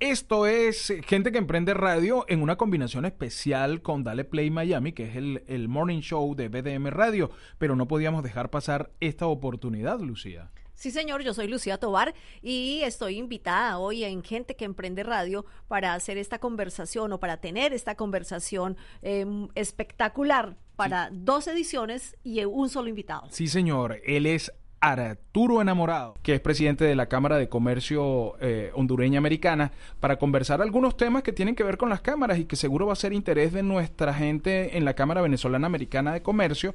Esto es Gente que Emprende Radio en una combinación especial con Dale Play Miami, que es el, el morning show de BDM Radio, pero no podíamos dejar pasar esta oportunidad, Lucía. Sí, señor, yo soy Lucía Tobar y estoy invitada hoy en Gente que Emprende Radio para hacer esta conversación o para tener esta conversación eh, espectacular para dos ediciones y un solo invitado. Sí, señor, él es Arturo Enamorado, que es presidente de la Cámara de Comercio eh, Hondureña Americana, para conversar algunos temas que tienen que ver con las cámaras y que seguro va a ser interés de nuestra gente en la Cámara Venezolana Americana de Comercio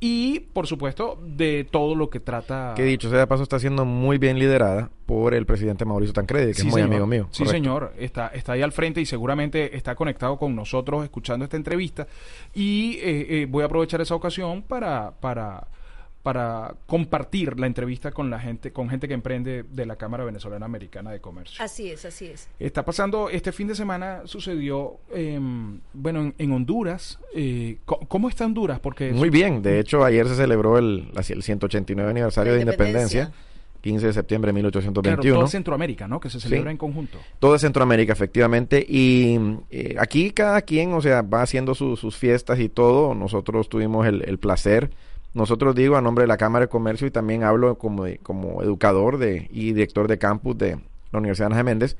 y, por supuesto, de todo lo que trata. Que dicho sea de paso, está siendo muy bien liderada por el presidente Mauricio Tancredi, que Sí, es muy señor. amigo mío. Sí, correcto. señor. Está, está ahí al frente y seguramente está conectado con nosotros escuchando esta entrevista. Y eh, eh, voy a aprovechar esa ocasión para, para, para compartir la entrevista con la gente, con gente que emprende de la Cámara Venezolana Americana de Comercio. Así es, así es. Está pasando, este fin de semana sucedió, em, bueno, en, en Honduras. eh, ¿Cómo está Honduras? Porque Muy bien. De hecho, ayer se celebró el, el 189 aniversario de independencia. Independencia, 15 de septiembre de claro, 1821. todo Centroamérica, ¿no? Que se celebra Sí. en conjunto. Todo es Centroamérica, efectivamente. Y eh, aquí cada quien, o sea, va haciendo su- sus fiestas y todo. Nosotros tuvimos el, el placer. Nosotros digo a nombre de la Cámara de Comercio y también hablo como, de- como educador de, y director de campus de la Universidad Ana Méndez,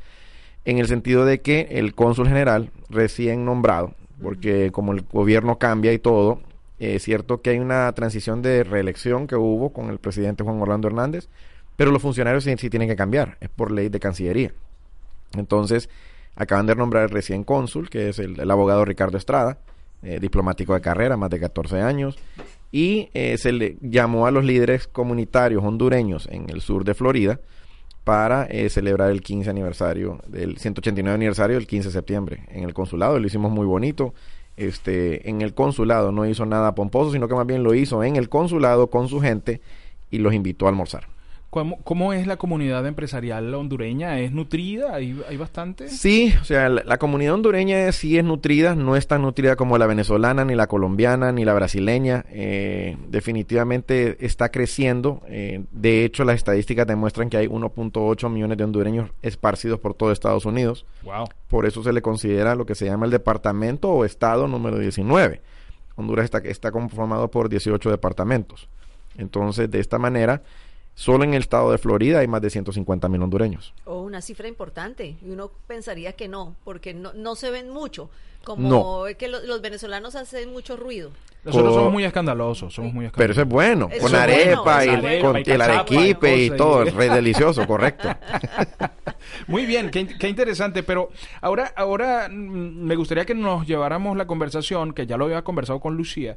en el sentido de que el cónsul general recién nombrado, porque como el gobierno cambia y todo, es cierto que hay una transición de reelección que hubo con el presidente Juan Orlando Hernández, pero los funcionarios sí, sí tienen que cambiar, es por ley de Cancillería. Entonces, acaban de nombrar el recién cónsul, que es el, el abogado Ricardo Estrada, eh, diplomático de carrera, más de 14 años, y eh, se le llamó a los líderes comunitarios hondureños en el sur de Florida para eh, celebrar el 15 aniversario, del 189 aniversario del 15 de septiembre en el consulado. Lo hicimos muy bonito. Este, en el consulado no hizo nada pomposo, sino que más bien lo hizo en el consulado con su gente y los invitó a almorzar. ¿Cómo, cómo es la comunidad empresarial hondureña? ¿Es nutrida? ¿Hay, hay bastante? Sí, o sea, la, la comunidad hondureña sí es nutrida, no es tan nutrida como la venezolana, ni la colombiana, ni la brasileña. Eh, definitivamente está creciendo. Eh, de hecho, las estadísticas demuestran que hay 1.8 millones de hondureños esparcidos por todo Estados Unidos. Wow. Por eso se le considera lo que se llama el departamento o estado número 19. Honduras está, está conformado por 18 departamentos. Entonces, de esta manera, solo en el estado de Florida hay más de 150 mil hondureños. O una cifra importante. Y uno pensaría que no, porque no, no se ven mucho. Como No. que lo- los venezolanos hacen mucho ruido. Nosotros Co- somos muy escandalosos, somos muy Pero eso es escandalosos. bueno, Eso con es arepa bueno, y es con Y el y arequipe y todo, es re delicioso, correcto. Muy bien, qué, qué interesante. Pero ahora, ahora mm, me gustaría que nos lleváramos la conversación, que ya lo había conversado con Lucía,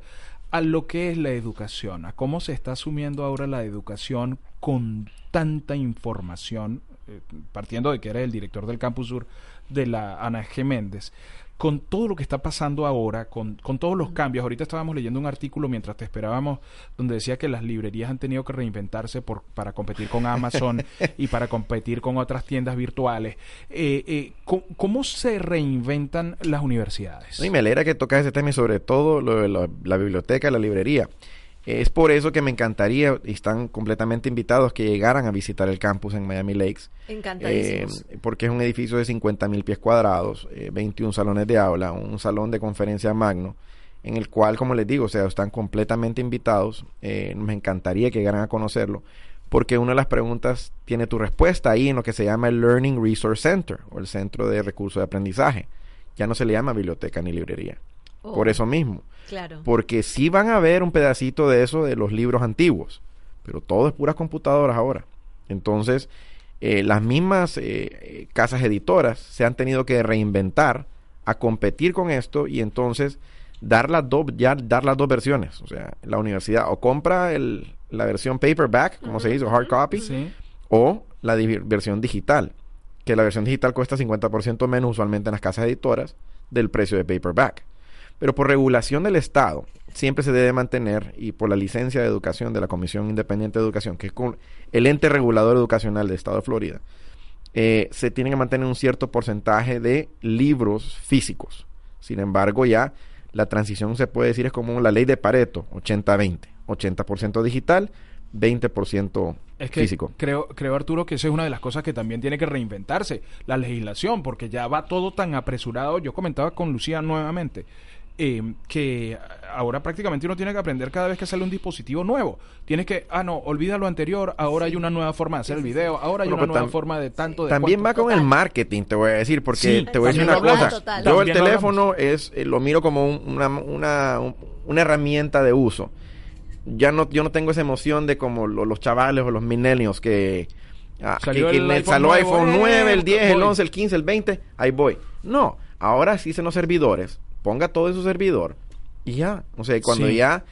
a lo que es la educación, a cómo se está asumiendo ahora la educación con tanta información, eh, partiendo de que eres el director del Campus Sur de la Ana G. Méndez. Con todo lo que está pasando ahora, con, con todos los cambios, ahorita estábamos leyendo un artículo mientras te esperábamos, donde decía que las librerías han tenido que reinventarse por, para competir con Amazon y para competir con otras tiendas virtuales. Eh, eh, ¿cómo, cómo se reinventan las universidades? Y me alegra que tocas ese tema y sobre todo lo de la, la biblioteca, la librería. Es por eso que me encantaría, y están completamente invitados, que llegaran a visitar el campus en Miami Lakes. Encantadísimos. Eh, porque es un edificio de 50 mil pies cuadrados, eh, 21 salones de aula, un salón de conferencia magno, en el cual, como les digo, o sea, están completamente invitados. Eh, me encantaría que llegaran a conocerlo, porque una de las preguntas tiene tu respuesta ahí en lo que se llama el Learning Resource Center o el Centro de Recursos de Aprendizaje. Ya no se le llama biblioteca ni librería. Oh, Por eso mismo. Claro. Porque sí van a ver un pedacito de eso de los libros antiguos, pero todo es puras computadoras ahora. Entonces, eh, las mismas eh, eh, casas editoras se han tenido que reinventar a competir con esto y entonces dar las dos ya dar las dos versiones, o sea, la universidad o compra el, la versión paperback, como se dice, o hard copy, Sí. o la di- versión digital, que la versión digital cuesta 50% menos usualmente en las casas editoras del precio de paperback. Pero por regulación del Estado, siempre se debe mantener, y por la licencia de educación de la Comisión Independiente de Educación, que es el ente regulador educacional del Estado de Florida, eh, se tiene que mantener un cierto porcentaje de libros físicos. Sin embargo, ya la transición se puede decir es como la ley de Pareto, 80-20. 80% digital, 20% Es que físico. creo, creo, Arturo, que esa es una de las cosas que también tiene que reinventarse, la legislación, porque ya va todo tan apresurado. Yo comentaba con Lucía nuevamente eh, que ahora prácticamente uno tiene que aprender cada vez que sale un dispositivo nuevo. Tienes que, ah, no, olvida lo anterior, ahora hay una nueva forma de hacer el video, ahora hay Bueno, una pues nueva forma de tanto de También va con el marketing, te voy a decir, porque Sí, te voy a decir una cosa. Total. Yo el teléfono es eh, lo miro como un- una, una, un- una herramienta de uso. Ya no, yo no tengo esa emoción de como lo- los chavales o los millennials que, ah, Salió que, que el me iPhone salió nuevo, iPhone eh, 9, el 10, el voy. 11, el 15, el 20, ahí voy. No, ahora existen los servidores, ponga todo en su servidor y ya. O sea, cuando Sí. ya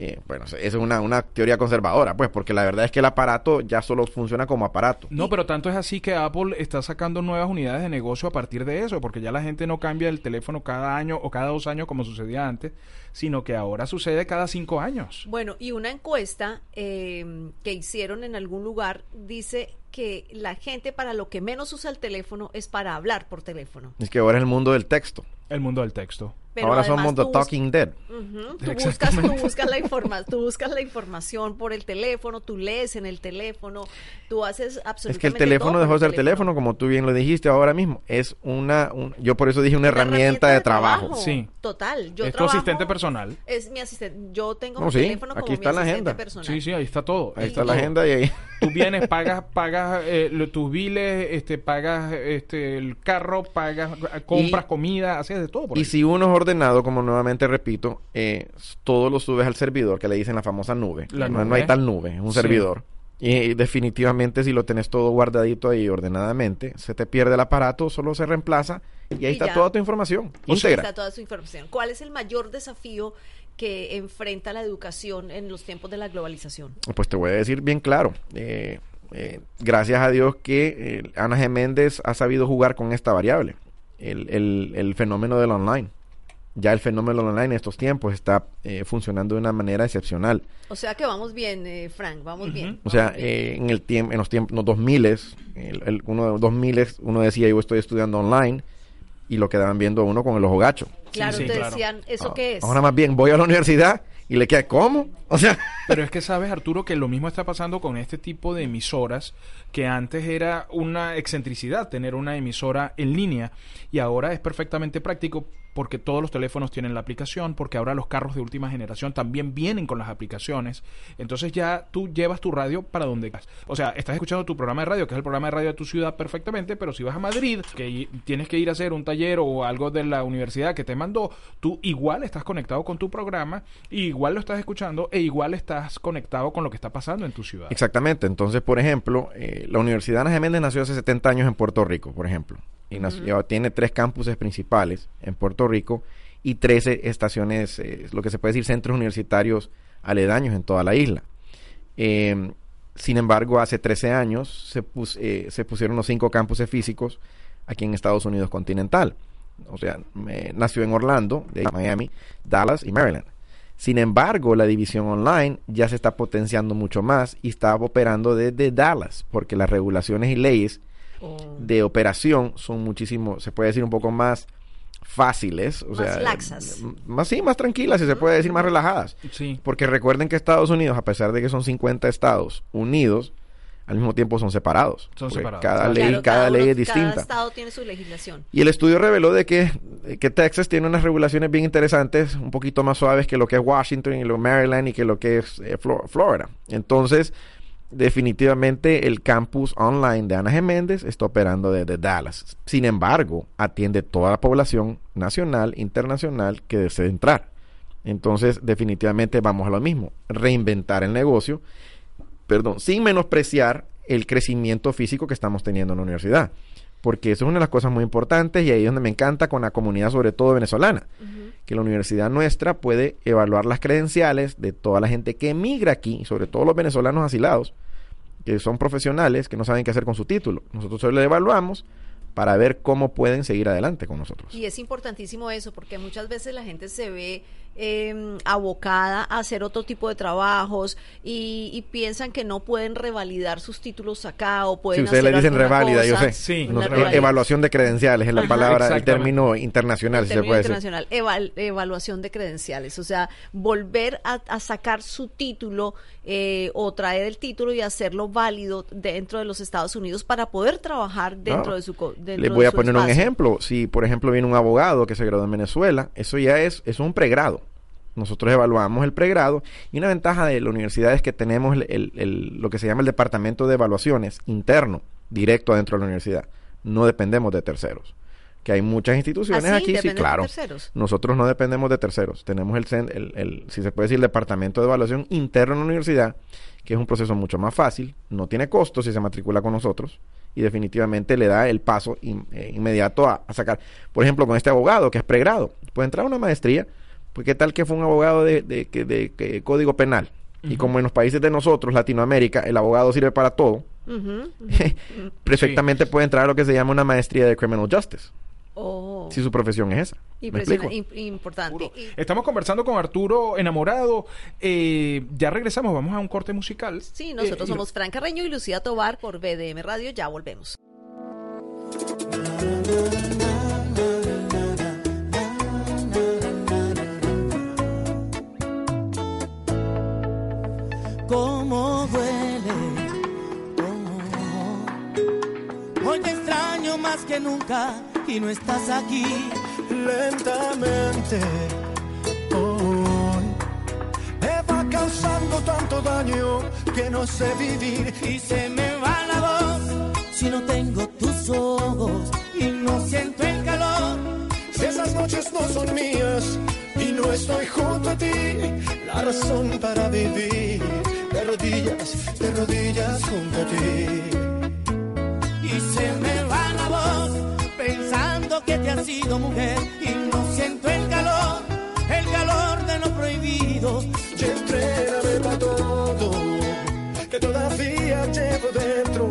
eh, bueno, esa es una, una teoría conservadora, pues, porque la verdad es que el aparato ya solo funciona como aparato. No, pero tanto es así que Apple está sacando nuevas unidades de negocio a partir de eso, porque ya la gente no cambia el teléfono cada año o cada dos años como sucedía antes, sino que ahora sucede cada cinco años. Bueno, y una encuesta eh, que hicieron en algún lugar dice que la gente para lo que menos usa el teléfono es para hablar por teléfono. Es que ahora es el mundo del texto. El mundo del texto. Pero ahora somos The Talking Dead. Ujú, Tú buscas, tú buscas la informa tú buscas la información por el teléfono, tú lees en el teléfono, tú haces absolutamente Es que el teléfono todo dejó de el ser teléfono, como tú bien lo dijiste ahora mismo. Es una, un- yo por eso dije una, Una herramienta, de trabajo. Sí. Total. Yo es tu trabajo- asistente personal. Es mi asistente. Yo tengo No, mi sí, teléfono como aquí mi está la asistente agenda. personal. Sí, sí, ahí está todo. Ahí Ahí está la agenda y ahí. Tú vienes, pagas, pagas eh, lo- tus biles, este, pagas este, el carro, pagas, compras Y- comida, haces de todo. Por Y ahí. si uno es ordenado, como nuevamente repito, eh, todo lo subes al servidor, que le dicen la famosa nube. La no, hay tal nube, es un Sí. servidor. Y, definitivamente si lo tenés todo guardadito ahí ordenadamente, se te pierde el aparato, solo se reemplaza y ahí Y está ya. toda tu información íntegra. Está toda su información. ¿Cuál es el mayor desafío que enfrenta la educación en los tiempos de la globalización? Pues te voy a decir bien claro. eh, eh, gracias a Dios que eh, Ana G. Méndez ha sabido jugar con esta variable. El, el- el fenómeno del online. Ya el fenómeno del online en estos tiempos está eh, funcionando de una manera excepcional. O sea que vamos bien, eh, Frank, vamos bien. O sea, bien. eh, en el tiempo, en los tiempos, los 2000 el, el- uno de los 2000 uno decía yo estoy estudiando online y lo quedaban viendo uno con el ojo gacho. claro, sí, te claro. decían, ¿eso Ah, qué es? Ahora más bien voy a la universidad y le queda ¿cómo? O sea, Pero es que sabes, Arturo, que lo mismo está pasando con este tipo de emisoras, que antes era una excentricidad tener una emisora en línea y ahora es perfectamente práctico porque todos los teléfonos tienen la aplicación, porque ahora los carros de última generación también vienen con las aplicaciones. Entonces ya tú llevas tu radio para donde vas. O sea, estás escuchando tu programa de radio, que es el programa de radio de tu ciudad perfectamente, pero si vas a Madrid, que tienes que ir a hacer un taller o algo de la universidad que te mandó, tú igual estás conectado con tu programa, igual lo estás escuchando e igual estás conectado con lo que está pasando en tu ciudad. Exactamente. Entonces, por ejemplo, eh, la Universidad Ana Geméndez nació hace 70 años en Puerto Rico, por ejemplo. Tiene tres campuses principales en Puerto Rico y 13 estaciones, eh, lo que se puede decir centros universitarios aledaños en toda la isla. Eh, sin embargo, hace 13 años se, pus- eh, se pusieron los cinco campuses físicos aquí en Estados Unidos continental. O sea, me- nació en Orlando, de Miami, Dallas y Maryland. Sin embargo, la división online ya se está potenciando mucho más y está operando desde Dallas, porque las regulaciones y leyes Oh. de operación son muchísimo, se puede decir un poco más fáciles, o Más sea, laxas. más sí, más tranquilas, si se puede decir más relajadas. Sí. Porque recuerden que Estados Unidos, a pesar de que son 50 estados unidos, al mismo tiempo son separados. Son separados. Cada Claro, ley, cada ley uno- es distinta. Cada estado tiene su legislación. Y el estudio reveló de que, que Texas tiene unas regulaciones bien interesantes, un poquito más suaves que lo que es Washington y lo Maryland y que lo que es eh, Flo- Florida. Entonces, definitivamente el campus online de Ana Geméndez está operando desde Dallas. Sin embargo, atiende toda la población nacional, internacional que desee entrar. Entonces, definitivamente vamos a lo mismo, reinventar el negocio, perdón, sin menospreciar el crecimiento físico que estamos teniendo en la universidad. Porque eso es una de las cosas muy importantes y ahí es donde me encanta con la comunidad, sobre todo venezolana, que la universidad nuestra puede evaluar las credenciales de toda la gente que emigra aquí, sobre todo los venezolanos asilados, que son profesionales, que no saben qué hacer con su título. Nosotros solo le evaluamos para ver cómo pueden seguir adelante con nosotros. Y es importantísimo eso, porque muchas veces la gente se ve eh, abocada a hacer otro tipo de trabajos y, y, piensan que no pueden revalidar sus títulos acá o pueden. Si ustedes le dicen reválida, yo sé. Sí, no, evaluación de credenciales es la palabra, el término internacional, el si término se puede internacional, eval, evaluación de credenciales, o sea, volver a, a sacar su título eh, o traer el título y hacerlo válido dentro de los Estados Unidos para poder trabajar dentro No. de su. co- Dentro Les voy de a poner un ejemplo. Si, por ejemplo, viene un abogado que se graduó en Venezuela, eso ya es, es un pregrado. Nosotros evaluamos el pregrado y una ventaja de la universidad es que tenemos el- el- el- lo que se llama el departamento de evaluaciones interno, directo adentro de la universidad. No dependemos de terceros. Que hay muchas instituciones ¿Ah, sí? aquí, sí, ¿Dependen de claro. terceros? Nosotros no dependemos de terceros. Tenemos el, si se puede decir, el departamento de evaluación interno en la universidad, que es un proceso mucho más fácil, no tiene costo si se matricula con nosotros y definitivamente le da el paso in- eh, inmediato a, a sacar. Por ejemplo, con este abogado que es pregrado, puede entrar a una maestría, pues qué tal que fue un abogado de, de, que- de código penal. Y como en los países de nosotros, Latinoamérica, el abogado sirve para todo, perfectamente puede entrar a lo que se llama una maestría de Criminal Justice, Oh, si su profesión es esa. Im- importante. Y- Estamos conversando con Arturo Enamorado. Eh, ya regresamos, vamos a un corte musical. Sí, nosotros Eh, y- somos Fran Carreño y Lucía Tobar por BDM Radio. Ya volvemos. Más que nunca y no estás aquí. lentamente. Hoy me va causando tanto daño que no sé vivir. Y se me va la voz si no tengo tus ojos y no siento el calor. Si esas noches no son mías y no estoy junto a ti, la razón para vivir de rodillas, de rodillas junto a ti. Y se me que te has sido mujer y no siento el calor, el calor de lo prohibido. Y entréname para todo, que todavía llevo dentro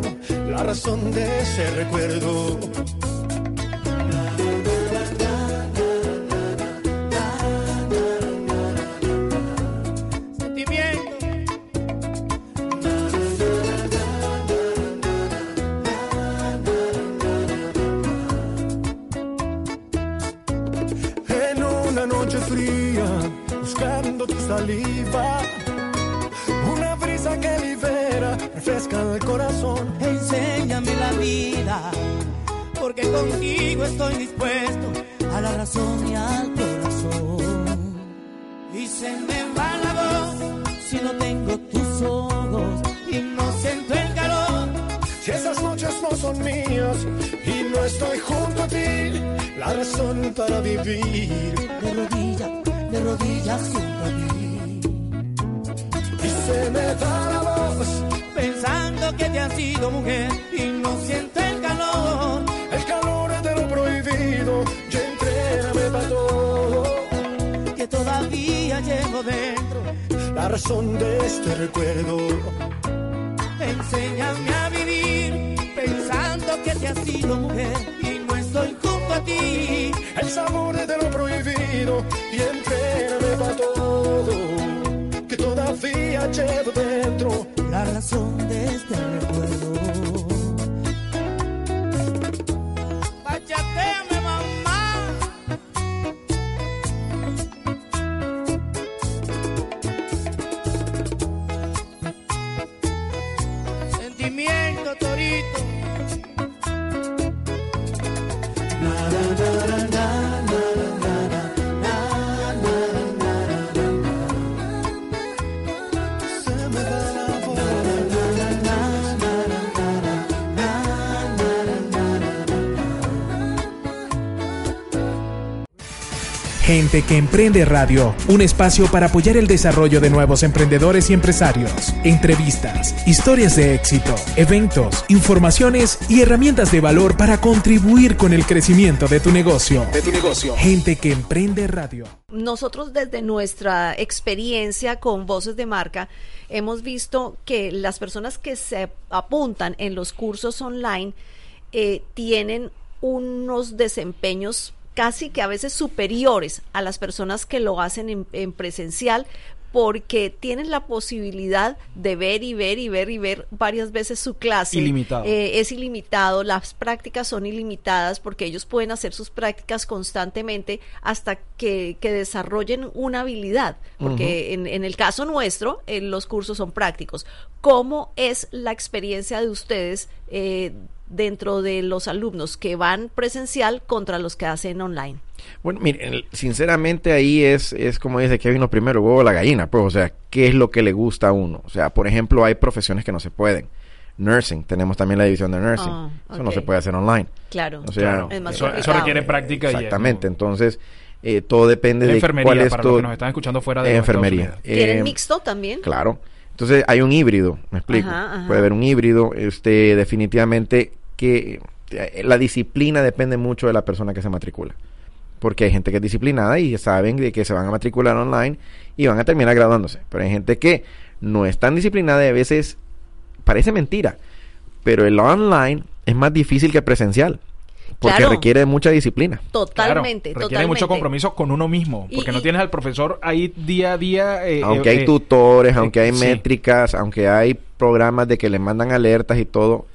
la razón de ese recuerdo. Refresca el corazón. Enséñame la vida, porque contigo estoy dispuesto a la razón y al corazón. Y se me va la voz si no tengo tus ojos y no siento el calor. Si esas noches no son mías y no estoy junto a ti, la razón para vivir. De rodillas, de rodillas junto a mí. Y se me da la voz, Pensando que te has sido mujer y no siento el calor. el calor de lo prohibido, y entréname para todo. que todavía llevo dentro. La razón de este recuerdo. Enséñame a vivir pensando que te has sido mujer y no estoy junto a ti. el sabor de lo prohibido y Gente que Emprende Radio, un espacio para apoyar el desarrollo de nuevos emprendedores y empresarios. Entrevistas, historias de éxito, eventos, informaciones y herramientas de valor para contribuir con el crecimiento de tu negocio. De tu negocio. Gente que Emprende Radio. Nosotros desde nuestra experiencia con voces de marca hemos visto que las personas que se apuntan en los cursos online eh, tienen unos desempeños casi que a veces superiores a las personas que lo hacen en, en presencial porque tienen la posibilidad de ver y ver y ver y ver varias veces su clase. Ilimitado. Eh, es ilimitado, las prácticas son ilimitadas porque ellos pueden hacer sus prácticas constantemente hasta que, que desarrollen una habilidad. Porque en, en el caso nuestro, eh, los cursos son prácticos. ¿Cómo es la experiencia de ustedes eh, dentro de los alumnos que van presencial contra los que hacen online? Bueno, miren, el- sinceramente ahí es, es como dice Kevin lo primero, el huevo o la gallina, pues, o sea, ¿qué es lo que le gusta a uno? O sea, por ejemplo, hay profesiones que no se pueden. Nursing, tenemos también la división de nursing. Ah, Eso no se puede hacer online. Claro, O sea, es más eso, requiere práctica. y, Exactamente, entonces eh, todo depende La de enfermería, cuál es para tu los que nos están escuchando fuera de enfermería. ¿Tienen Eh, mixto también? Claro. Entonces hay un híbrido, me explico. Ajá, ajá. Puede haber un híbrido, este, definitivamente que eh, la disciplina depende mucho de la persona que se matricula. Porque hay gente que es disciplinada y saben de que se van a matricular online y van a terminar graduándose. Pero hay gente que no es tan disciplinada y a veces parece mentira. Pero el online es más difícil que el presencial. Porque Claro. requiere de mucha disciplina. Totalmente, Claro, requiere mucho compromiso con uno mismo, porque y- no tienes al profesor ahí día a día. eh, aunque eh, hay eh, tutores, eh, aunque hay sí. métricas, aunque hay programas de que le mandan alertas y todo,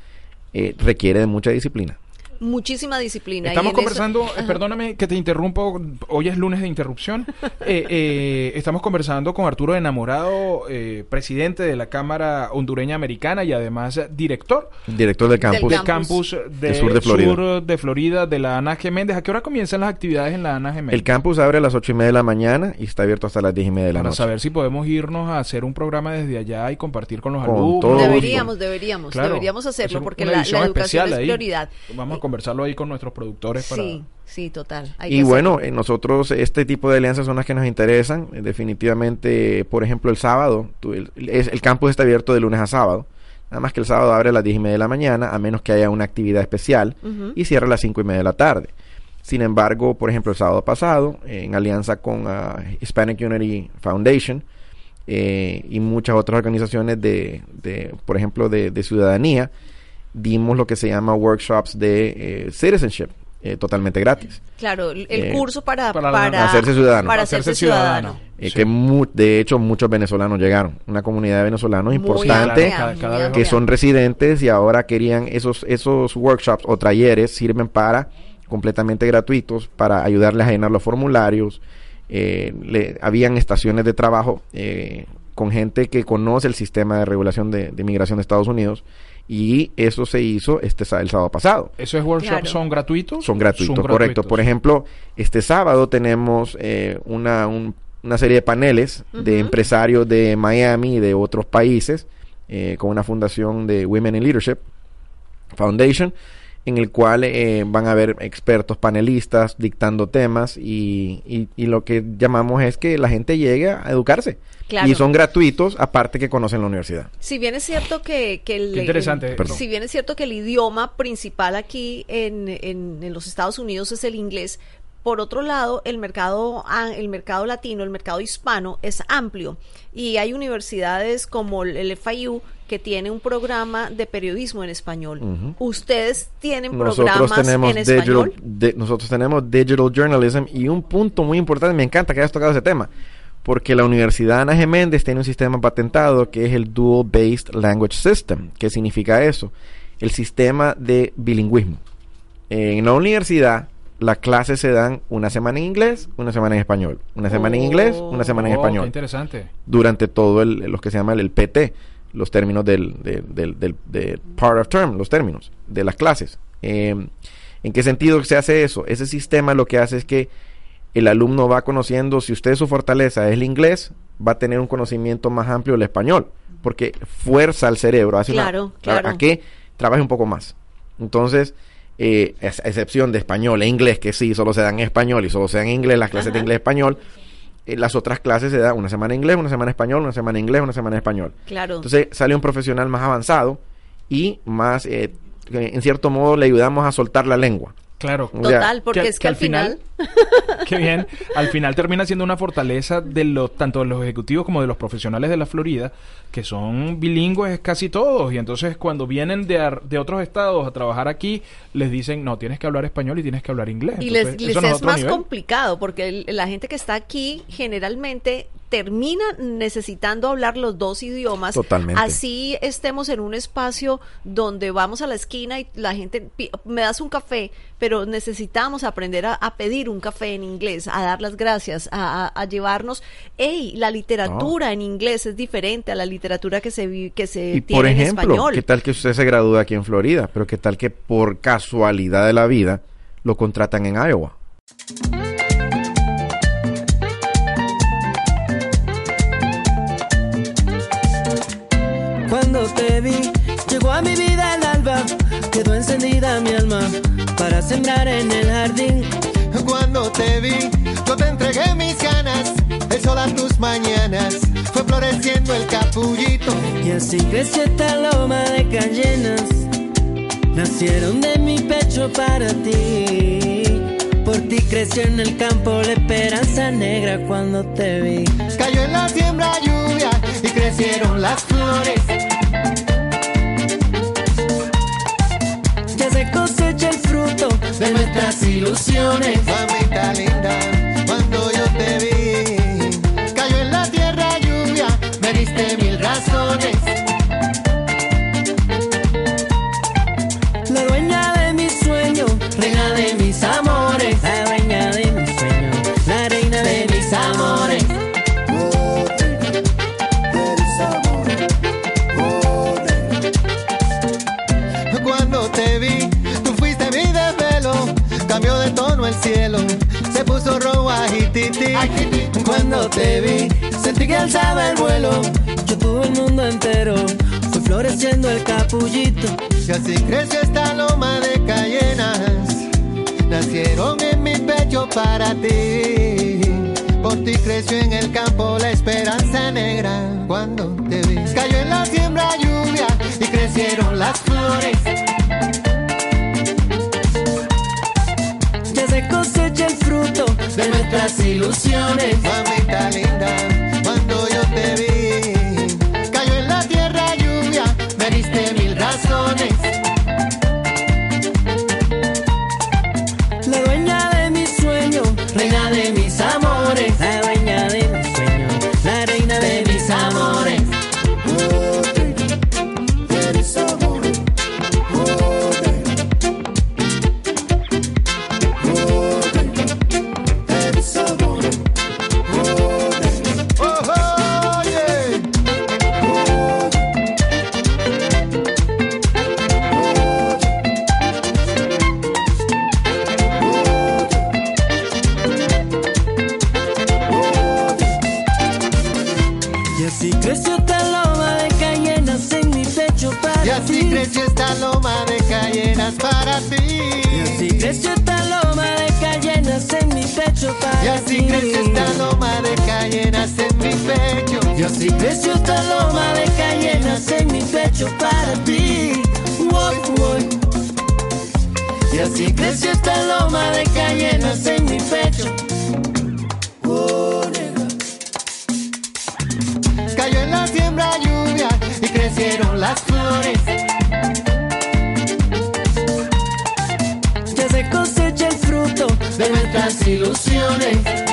eh, requiere de mucha disciplina. Muchísima disciplina. Estamos conversando, eh, perdóname que te interrumpo, hoy es lunes de interrupción. Eh, eh, estamos conversando con Arturo Enamorado, eh, presidente de la Cámara Hondureña Americana y además director Director del campus. del campus. campus de, De sur de Florida. sur de Florida, de la Ana G. Méndez. ¿A qué hora comienzan las actividades en la Ana G. Méndez? El campus abre a las ocho y media de la mañana y está abierto hasta las diez y media de la Para noche. saber si podemos irnos a hacer un programa desde allá y compartir con los Con alumnos. todo gusto. Deberíamos, deberíamos, Claro, deberíamos hacerlo hacer porque la, educación es ahí. prioridad. Vamos a Eh, conversarlo ahí con nuestros productores para... Sí, sí, total. hay que Y bueno, eh, nosotros este tipo de alianzas son las que nos interesan. Eh, definitivamente, por ejemplo, el sábado, tú- el, es- el campus está abierto de lunes a sábado. Nada más que el sábado abre a las diez y media de la mañana, a menos que haya una actividad especial, y cierra a las cinco y media de la tarde. Sin embargo, por ejemplo, el sábado pasado, eh, en alianza con ah, Hispanic Unity Foundation eh, y muchas otras organizaciones de, de, por ejemplo, de, de ciudadanía, dimos lo que se llama workshops de eh, citizenship, eh, totalmente gratis. Claro, el, eh, curso para, para para, hacerse ciudadano. Para Hacerse hacerse ciudadano. Eh, Sí. que mu- de hecho muchos venezolanos llegaron, una comunidad de venezolanos Muy importante que son residentes y ahora querían esos esos workshops o talleres sirven para completamente gratuitos para ayudarles a llenar los formularios. Eh, le, habían estaciones de trabajo eh, con gente que conoce el sistema de regulación de, de inmigración de Estados Unidos y eso se hizo este el sábado pasado. ¿Esos workshops Claro. son gratuitos? Son gratuitos, correcto. gratuitos. Por ejemplo, este sábado tenemos eh, una, un- una serie de paneles de empresarios de Miami y de otros países eh, con una fundación de Women in Leadership Foundation en el cual eh, van a haber expertos panelistas dictando temas y, y- y lo que llamamos es que la gente llegue a educarse. Claro. Y son gratuitos, aparte que conocen la universidad. Si bien es cierto que, que el, interesante. el- si bien es cierto que el idioma principal aquí en, en- en los Estados Unidos es el inglés, por otro lado, el mercado, el mercado latino, el mercado hispano es amplio y hay universidades como el- el FIU que tiene un programa de periodismo en español. Ustedes tienen Nosotros programas tenemos en digital, español. de- nosotros tenemos digital journalism y un punto muy importante, me encanta que hayas tocado ese tema, porque la Universidad Ana G. Méndez tiene un sistema patentado que es el Dual Based Language System. ¿Qué significa eso? El sistema de bilingüismo. En la universidad, las clases se dan una semana en inglés, una semana en español, una semana en inglés, una semana en Oh, qué español interesante. durante todo el, lo que se llama el, el PT, los términos del, del, del- del- de part of term, los términos de las clases. Eh, ¿En qué sentido se hace eso? Ese sistema lo que hace es que el alumno va conociendo, si usted su fortaleza es el inglés, va a tener un conocimiento más amplio del español, porque fuerza al cerebro, hace Claro, claro. a que trabaje un poco más. Entonces, eh, a excepción de español e inglés, que sí, solo se dan en español y solo se dan en inglés, las clases de inglés-español, eh, las otras clases se dan una semana inglés, una semana español, una semana inglés, una semana español. Claro. Entonces sale un profesional más avanzado y más, eh, en cierto modo, le ayudamos a soltar la lengua. Claro. O sea, Total, porque que- es que, que al al final- final, Qué bien. Al final termina siendo una fortaleza de los tanto de los ejecutivos como de los profesionales de la Florida, que son bilingües casi todos. Y entonces cuando vienen de, ar- de otros estados a trabajar aquí, les dicen, no, tienes que hablar español y tienes que hablar inglés. y Entonces, les, les eso no es más nivel. complicado porque el- la gente que está aquí generalmente termina necesitando hablar los dos idiomas. Totalmente. Así estemos en un espacio donde vamos a la esquina y la gente me das un café, pero necesitamos aprender a, a pedir un café en inglés, a dar las gracias, a, a- a llevarnos. ¡Ey! La literatura en inglés es diferente a la literatura que se, que se Y tiene por en ejemplo, español. ¿qué tal que usted se gradúa aquí en Florida? Pero ¿qué tal que por casualidad de la vida lo contratan en Iowa? Cuando te vi, llegó a mi vida el alba, quedó encendida mi alma para sembrar en el jardín. Cuando te vi, yo te entregué mis ganas. El sol a tus mañanas fue floreciendo el capullito. Y así creció esta loma de cayenas, nacieron de mi pecho para ti. Por ti creció en el campo la esperanza negra cuando te vi. Cayó en la siembra lluvia y crecieron las flores. Ya se de nuestras ilusiones. Mamita linda, se puso rojo agititi. Cuando te vi, sentí que alzaba el vuelo. Yo tuve el mundo entero, fue floreciendo el capullito. Y así creció esta loma de cayenas, nacieron en mi pecho para ti. Por ti creció en el campo la esperanza negra. Cuando te vi, cayó en la siembra lluvia y crecieron las flores. Nuestras ilusiones. Mamita linda, para ti. Y así creció esta loma de cayenas en mi pecho para Y así ti. creció esta loma de cayenas en mi pecho. Y así creció esta loma de cayenas en mi pecho para ti. Woy, woy. Y así creció esta loma de cayenas en mi pecho. Oh. Cayó en la siembra lluvia y crecieron las flores. Nuestras ilusiones.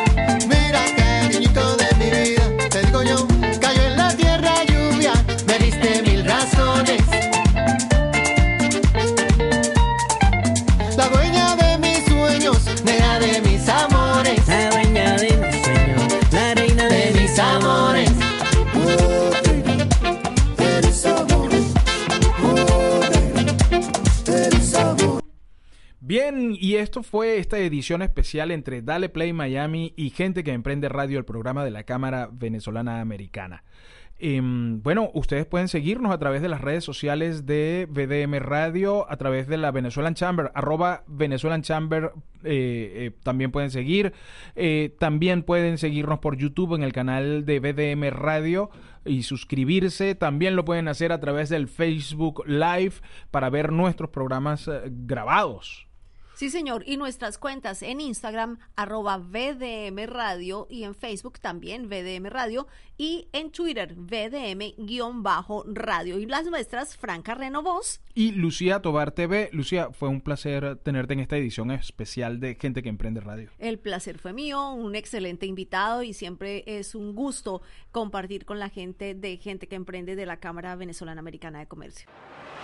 Esto fue esta edición especial entre Dale Play Miami y Gente que Emprende Radio, el programa de la Cámara Venezolana Americana. Em, bueno, ustedes pueden seguirnos a través de las redes sociales de VDM Radio, a través de la Venezuelan Chamber, arroba Venezuelan Chamber, eh, eh, también pueden seguir. Eh, también pueden seguirnos por YouTube en el canal de VDM Radio y suscribirse. También lo pueden hacer a través del Facebook Live para ver nuestros programas grabados. Sí, señor. Y nuestras cuentas en Instagram, arroba VDM Radio y en Facebook también VDM Radio y en Twitter VDM-radio. Y las nuestras, Franca Renovos. Y Lucía Tobar TV. Lucía, fue un placer tenerte en esta edición especial de Gente que Emprende Radio. El placer fue mío, un excelente invitado y siempre es un gusto compartir con la gente de Gente que Emprende de la Cámara Venezolana Americana de Comercio.